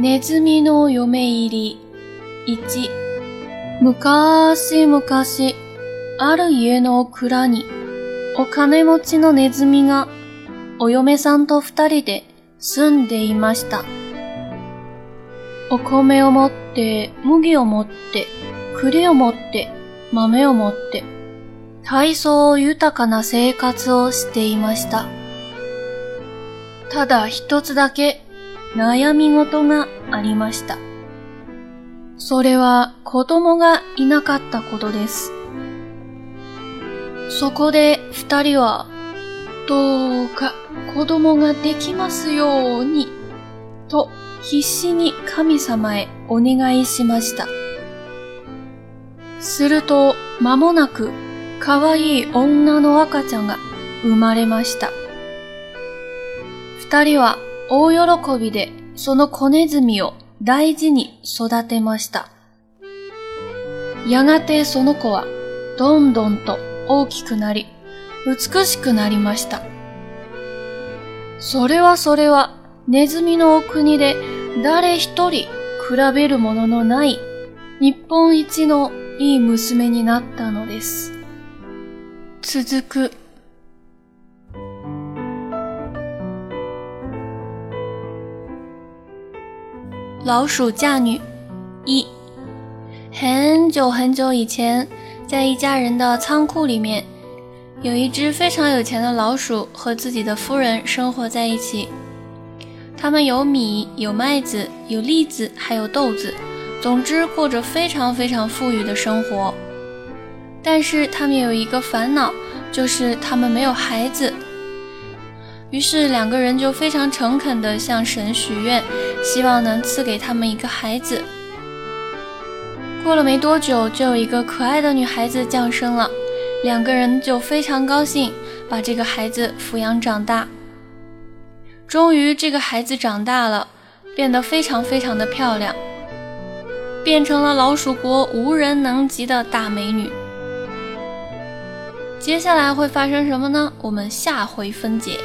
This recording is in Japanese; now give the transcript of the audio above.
ネズミの嫁入り1昔々ある家の蔵にお金持ちのネズミがお嫁さんと二人で住んでいました。お米を持って、麦を持って、栗を持って、豆を持って、体操豊かな生活をしていました。ただ一つだけ悩み事がありました。それは子供がいなかったことです。そこで二人は、どうか子供ができますように、と必死に神様へお願いしました。すると間もなく可愛い女の赤ちゃんが生まれました。二人は大喜びでその子ネズミを大事に育てました。やがてその子はどんどんと大きくなり、美しくなりました。それはそれはネズミのお国で誰一人比べるもののない日本一のいい娘になったのです。続く老鼠嫁女一，很久很久以前，在一家人的仓库里面，有一只非常有钱的老鼠和自己的夫人生活在一起。他们有米，有麦子，有栗子，还有豆子，总之过着非常非常富裕的生活。但是他们有一个烦恼，就是他们没有孩子。于是两个人就非常诚恳地向神许愿，希望能赐给他们一个孩子。过了没多久，就有一个可爱的女孩子降生了，两个人就非常高兴，把这个孩子抚养长大。终于，这个孩子长大了，变得非常非常的漂亮，变成了老鼠国无人能及的大美女。接下来会发生什么呢？我们下回分解。